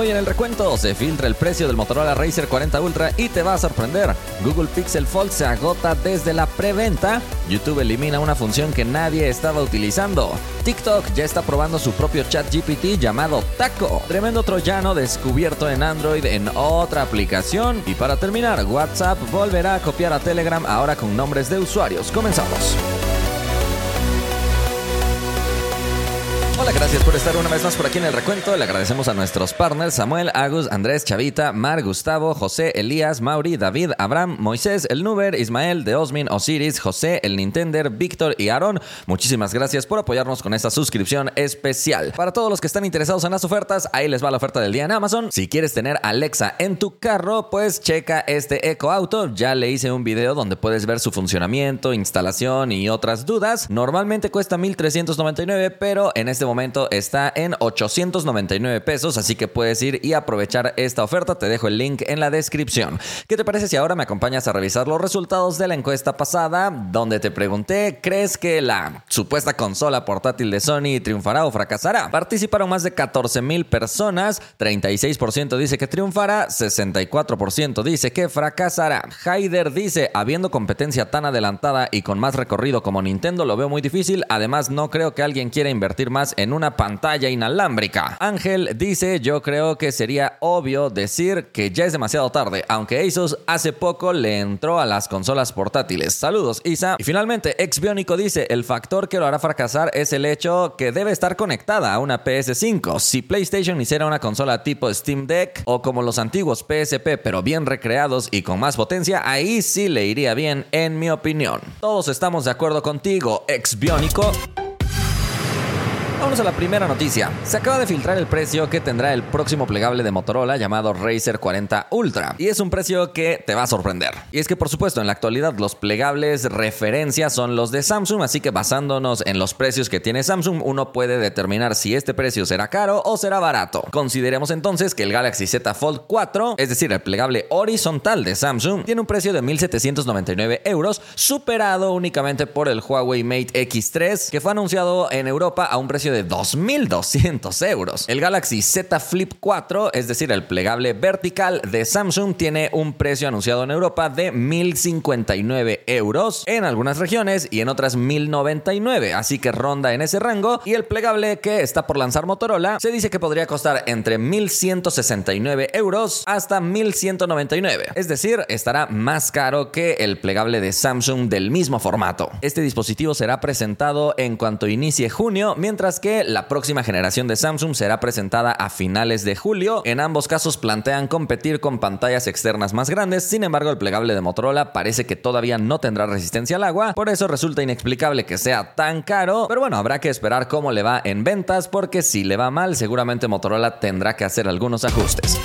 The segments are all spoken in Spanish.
Hoy en el recuento se filtra el precio del Motorola Racer 40 Ultra y te va a sorprender. Google Pixel Fold se agota desde la preventa. YouTube elimina una función que nadie estaba utilizando. TikTok ya está probando su propio chat GPT llamado Taco. Tremendo troyano descubierto en Android en otra aplicación. Y para terminar, WhatsApp volverá a copiar a Telegram ahora con nombres de usuarios. Comenzamos. Hola, gracias por estar una vez más por aquí en el recuento. Le agradecemos a nuestros partners Samuel, Agus, Andrés, Chavita, Mar, Gustavo, José, Elías, Mauri, David, Abraham, Moisés, el Nuber, Ismael, Deosmin, Osiris, José, el Nintender, Víctor y Aaron. Muchísimas gracias por apoyarnos con esta suscripción especial. Para todos los que están interesados en las ofertas, ahí les va la oferta del día en Amazon. Si quieres tener Alexa en tu carro, pues checa este Eco Auto. Ya le hice un video donde puedes ver su funcionamiento, instalación y otras dudas. Normalmente cuesta 1399, pero en este momento está en 899 pesos, así que puedes ir y aprovechar esta oferta. Te dejo el link en la descripción. ¿Qué te parece si ahora me acompañas a revisar los resultados de la encuesta pasada, donde te pregunté, ¿crees que la supuesta consola portátil de Sony triunfará o fracasará? Participaron más de 14 mil personas, 36% dice que triunfará, 64% dice que fracasará. Haider dice, habiendo competencia tan adelantada y con más recorrido como Nintendo, lo veo muy difícil. Además, no creo que alguien quiera invertir más en una pantalla inalámbrica. Ángel dice, yo creo que sería obvio decir que ya es demasiado tarde, aunque Asus hace poco le entró a las consolas portátiles. Saludos, Isa. Y finalmente, Exbionico dice, el factor que lo hará fracasar es el hecho que debe estar conectada a una PS5. Si PlayStation hiciera una consola tipo Steam Deck o como los antiguos PSP, pero bien recreados y con más potencia, ahí sí le iría bien, en mi opinión. Todos estamos de acuerdo contigo, Exbionico. Vamos a la primera noticia. Se acaba de filtrar el precio que tendrá el próximo plegable de Motorola llamado Razer 40 Ultra. Y es un precio que te va a sorprender. Y es que por supuesto en la actualidad los plegables referencia son los de Samsung, así que basándonos en los precios que tiene Samsung, uno puede determinar si este precio será caro o será barato. Consideremos entonces que el Galaxy Z Fold 4, es decir, el plegable horizontal de Samsung, tiene un precio de 1.799 euros, superado únicamente por el Huawei Mate X3, que fue anunciado en Europa a un precio de 2.200 euros. El Galaxy Z Flip 4, es decir, el plegable vertical de Samsung, tiene un precio anunciado en Europa de 1.059 euros en algunas regiones y en otras 1.099, así que ronda en ese rango. Y el plegable que está por lanzar Motorola se dice que podría costar entre 1.169 euros hasta 1.199, es decir, estará más caro que el plegable de Samsung del mismo formato. Este dispositivo será presentado en cuanto inicie junio, mientras que la próxima generación de Samsung será presentada a finales de julio. En ambos casos plantean competir con pantallas externas más grandes, sin embargo el plegable de Motorola parece que todavía no tendrá resistencia al agua, por eso resulta inexplicable que sea tan caro, pero bueno, habrá que esperar cómo le va en ventas porque si le va mal seguramente Motorola tendrá que hacer algunos ajustes.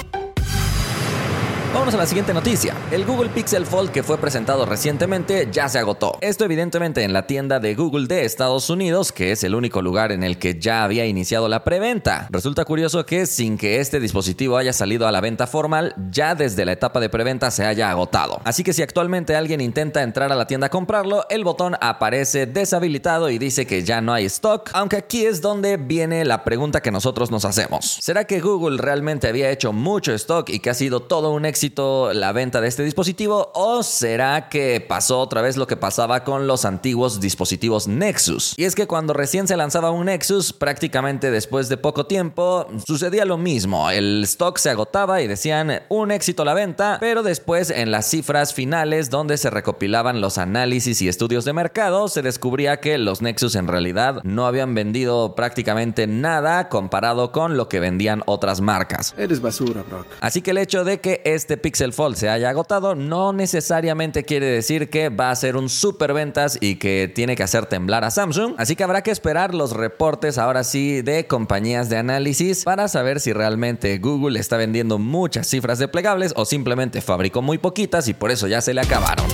Vamos a la siguiente noticia. El Google Pixel Fold que fue presentado recientemente ya se agotó. Esto evidentemente en la tienda de Google de Estados Unidos, que es el único lugar en el que ya había iniciado la preventa. Resulta curioso que sin que este dispositivo haya salido a la venta formal, ya desde la etapa de preventa se haya agotado. Así que si actualmente alguien intenta entrar a la tienda a comprarlo, el botón aparece deshabilitado y dice que ya no hay stock, aunque aquí es donde viene la pregunta que nosotros nos hacemos. ¿Será que Google realmente había hecho mucho stock y que ha sido todo un éxito la venta de este dispositivo o será que pasó otra vez lo que pasaba con los antiguos dispositivos Nexus? Y es que cuando recién se lanzaba un Nexus, prácticamente después de poco tiempo, sucedía lo mismo. El stock se agotaba y decían un éxito la venta, pero después en las cifras finales donde se recopilaban los análisis y estudios de mercado, se descubría que los Nexus en realidad no habían vendido prácticamente nada comparado con lo que vendían otras marcas. Eres basura, Brock. Así que el hecho de que este Pixel Fold se haya agotado no necesariamente quiere decir que va a ser un super ventas y que tiene que hacer temblar a Samsung. Así que habrá que esperar los reportes ahora sí de compañías de análisis para saber si realmente Google está vendiendo muchas cifras de plegables o simplemente fabricó muy poquitas y por eso ya se le acabaron.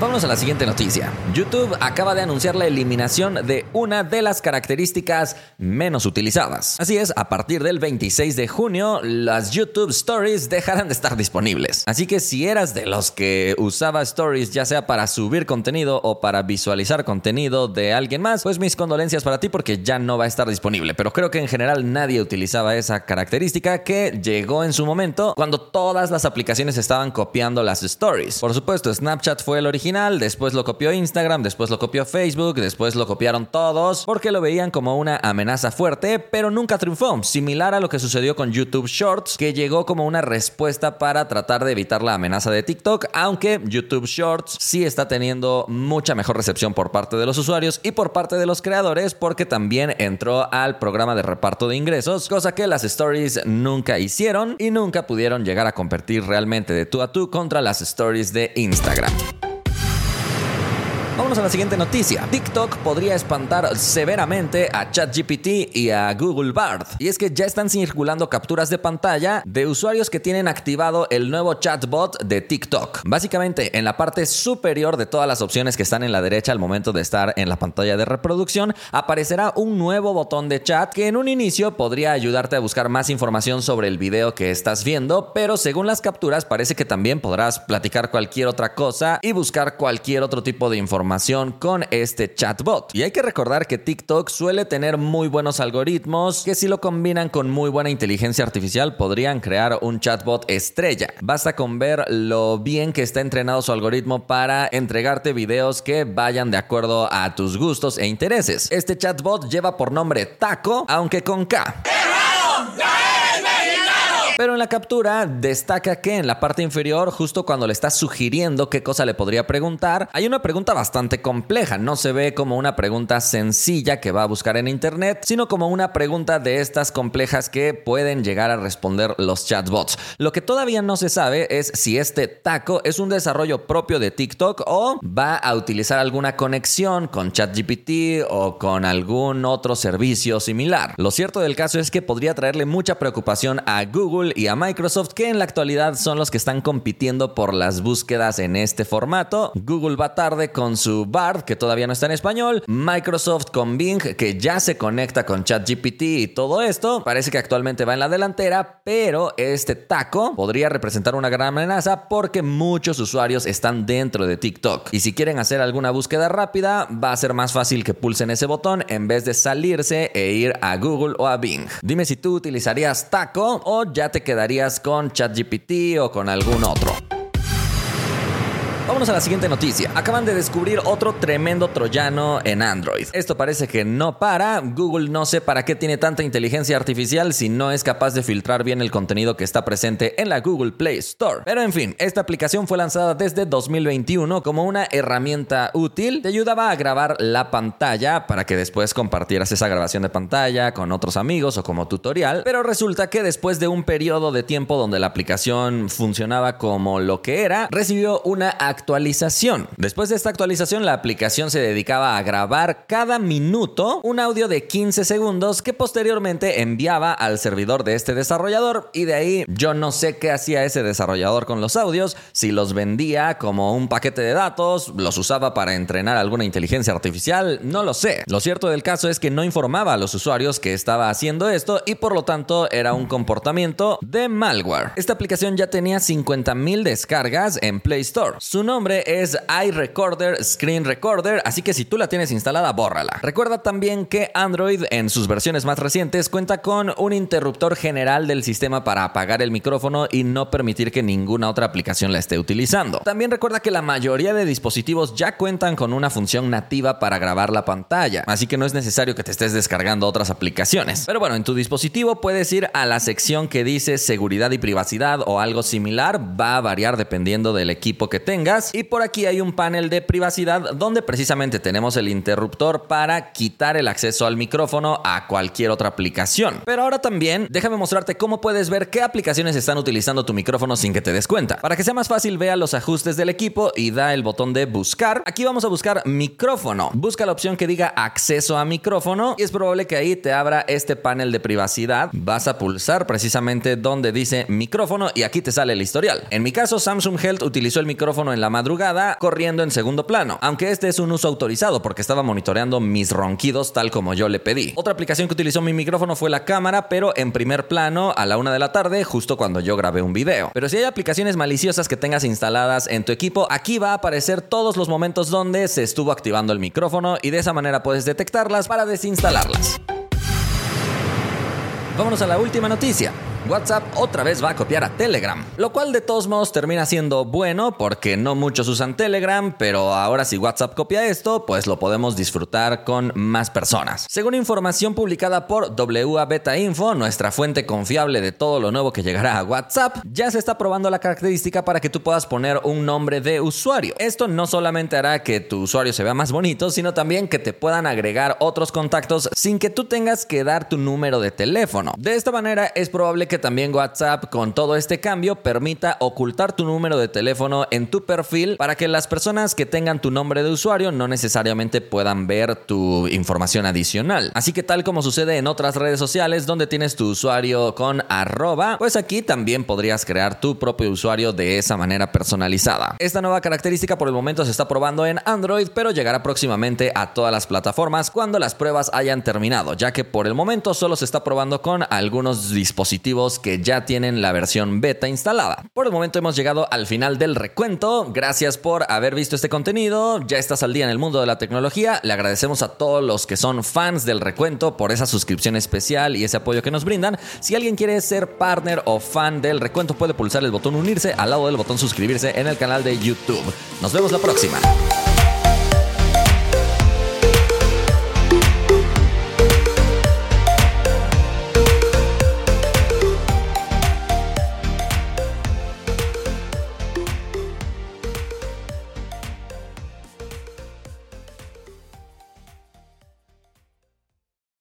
Vamos a la siguiente noticia. YouTube acaba de anunciar la eliminación de una de las características menos utilizadas. Así es, a partir del 26 de junio, las YouTube Stories dejarán de estar disponibles. Así que si eras de los que usaba Stories ya sea para subir contenido o para visualizar contenido de alguien más, pues mis condolencias para ti porque ya no va a estar disponible. Pero creo que en general nadie utilizaba esa característica que llegó en su momento cuando todas las aplicaciones estaban copiando las Stories. Por supuesto, Snapchat fue el original después lo copió Instagram, después lo copió Facebook, después lo copiaron todos porque lo veían como una amenaza fuerte, pero nunca triunfó, similar a lo que sucedió con YouTube Shorts, que llegó como una respuesta para tratar de evitar la amenaza de TikTok, aunque YouTube Shorts sí está teniendo mucha mejor recepción por parte de los usuarios y por parte de los creadores porque también entró al programa de reparto de ingresos, cosa que las stories nunca hicieron y nunca pudieron llegar a competir realmente de tú a tú contra las stories de Instagram. Vámonos a la siguiente noticia. TikTok podría espantar severamente a ChatGPT y a Google Bard. Y es que ya están circulando capturas de pantalla de usuarios que tienen activado el nuevo chatbot de TikTok. Básicamente, en la parte superior de todas las opciones que están en la derecha al momento de estar en la pantalla de reproducción, aparecerá un nuevo botón de chat que en un inicio podría ayudarte a buscar más información sobre el video que estás viendo, pero según las capturas parece que también podrás platicar cualquier otra cosa y buscar cualquier otro tipo de información con este chatbot. Y hay que recordar que TikTok suele tener muy buenos algoritmos que si lo combinan con muy buena inteligencia artificial podrían crear un chatbot estrella. Basta con ver lo bien que está entrenado su algoritmo para entregarte videos que vayan de acuerdo a tus gustos e intereses. Este chatbot lleva por nombre Taco, aunque con K. Pero en la captura destaca que en la parte inferior, justo cuando le estás sugiriendo qué cosa le podría preguntar, hay una pregunta bastante compleja. No se ve como una pregunta sencilla que va a buscar en internet, sino como una pregunta de estas complejas que pueden llegar a responder los chatbots. Lo que todavía no se sabe es si este taco es un desarrollo propio de TikTok o va a utilizar alguna conexión con ChatGPT o con algún otro servicio similar. Lo cierto del caso es que podría traerle mucha preocupación a Google y a Microsoft, que en la actualidad son los que están compitiendo por las búsquedas en este formato. Google va tarde con su Bard, que todavía no está en español. Microsoft con Bing, que ya se conecta con ChatGPT y todo esto. Parece que actualmente va en la delantera, pero este taco podría representar una gran amenaza porque muchos usuarios están dentro de TikTok. Y si quieren hacer alguna búsqueda rápida, va a ser más fácil que pulsen ese botón en vez de salirse e ir a Google o a Bing. Dime si tú utilizarías taco o ya te quedarías con ChatGPT o con algún otro. Vámonos a la siguiente noticia. Acaban de descubrir otro tremendo troyano en Android. Esto parece que no para. Google no sé para qué tiene tanta inteligencia artificial si no es capaz de filtrar bien el contenido que está presente en la Google Play Store. Pero en fin, esta aplicación fue lanzada desde 2021 como una herramienta útil. Te ayudaba a grabar la pantalla para que después compartieras esa grabación de pantalla con otros amigos o como tutorial. Pero resulta que después de un periodo de tiempo donde la aplicación funcionaba como lo que era, recibió una actualización. Después de esta actualización, la aplicación se dedicaba a grabar cada minuto un audio de 15 segundos que posteriormente enviaba al servidor de este desarrollador y de ahí yo no sé qué hacía ese desarrollador con los audios, si los vendía como un paquete de datos, los usaba para entrenar alguna inteligencia artificial, no lo sé. Lo cierto del caso es que no informaba a los usuarios que estaba haciendo esto y por lo tanto era un comportamiento de malware. Esta aplicación ya tenía 50.000 descargas en Play Store. Su nombre es iRecorder Screen Recorder, así que si tú la tienes instalada, bórrala. Recuerda también que Android en sus versiones más recientes cuenta con un interruptor general del sistema para apagar el micrófono y no permitir que ninguna otra aplicación la esté utilizando. También recuerda que la mayoría de dispositivos ya cuentan con una función nativa para grabar la pantalla, así que no es necesario que te estés descargando otras aplicaciones. Pero bueno, en tu dispositivo puedes ir a la sección que dice seguridad y privacidad o algo similar, va a variar dependiendo del equipo que tengas y por aquí hay un panel de privacidad donde precisamente tenemos el interruptor para quitar el acceso al micrófono a cualquier otra aplicación. Pero ahora también déjame mostrarte cómo puedes ver qué aplicaciones están utilizando tu micrófono sin que te des cuenta. Para que sea más fácil, vea los ajustes del equipo y da el botón de buscar. Aquí vamos a buscar micrófono. Busca la opción que diga acceso a micrófono y es probable que ahí te abra este panel de privacidad. Vas a pulsar precisamente donde dice micrófono y aquí te sale el historial. En mi caso, Samsung Health utilizó el micrófono en la madrugada corriendo en segundo plano, aunque este es un uso autorizado porque estaba monitoreando mis ronquidos tal como yo le pedí. Otra aplicación que utilizó mi micrófono fue la cámara, pero en primer plano a la una de la tarde, justo cuando yo grabé un video. Pero si hay aplicaciones maliciosas que tengas instaladas en tu equipo, aquí va a aparecer todos los momentos donde se estuvo activando el micrófono y de esa manera puedes detectarlas para desinstalarlas. Vámonos a la última noticia. WhatsApp otra vez va a copiar a Telegram, lo cual de todos modos termina siendo bueno porque no muchos usan Telegram, pero ahora si WhatsApp copia esto, pues lo podemos disfrutar con más personas. Según información publicada por WA Beta Info, nuestra fuente confiable de todo lo nuevo que llegará a WhatsApp, ya se está probando la característica para que tú puedas poner un nombre de usuario. Esto no solamente hará que tu usuario se vea más bonito, sino también que te puedan agregar otros contactos sin que tú tengas que dar tu número de teléfono. De esta manera es probable que también WhatsApp con todo este cambio permita ocultar tu número de teléfono en tu perfil para que las personas que tengan tu nombre de usuario no necesariamente puedan ver tu información adicional. Así que tal como sucede en otras redes sociales donde tienes tu usuario con arroba, pues aquí también podrías crear tu propio usuario de esa manera personalizada. Esta nueva característica por el momento se está probando en Android, pero llegará próximamente a todas las plataformas cuando las pruebas hayan terminado, ya que por el momento solo se está probando con algunos dispositivos que ya tienen la versión beta instalada. Por el momento hemos llegado al final del recuento. Gracias por haber visto este contenido. Ya estás al día en el mundo de la tecnología. Le agradecemos a todos los que son fans del recuento por esa suscripción especial y ese apoyo que nos brindan. Si alguien quiere ser partner o fan del recuento, puede pulsar el botón unirse al lado del botón suscribirse en el canal de YouTube. Nos vemos la próxima.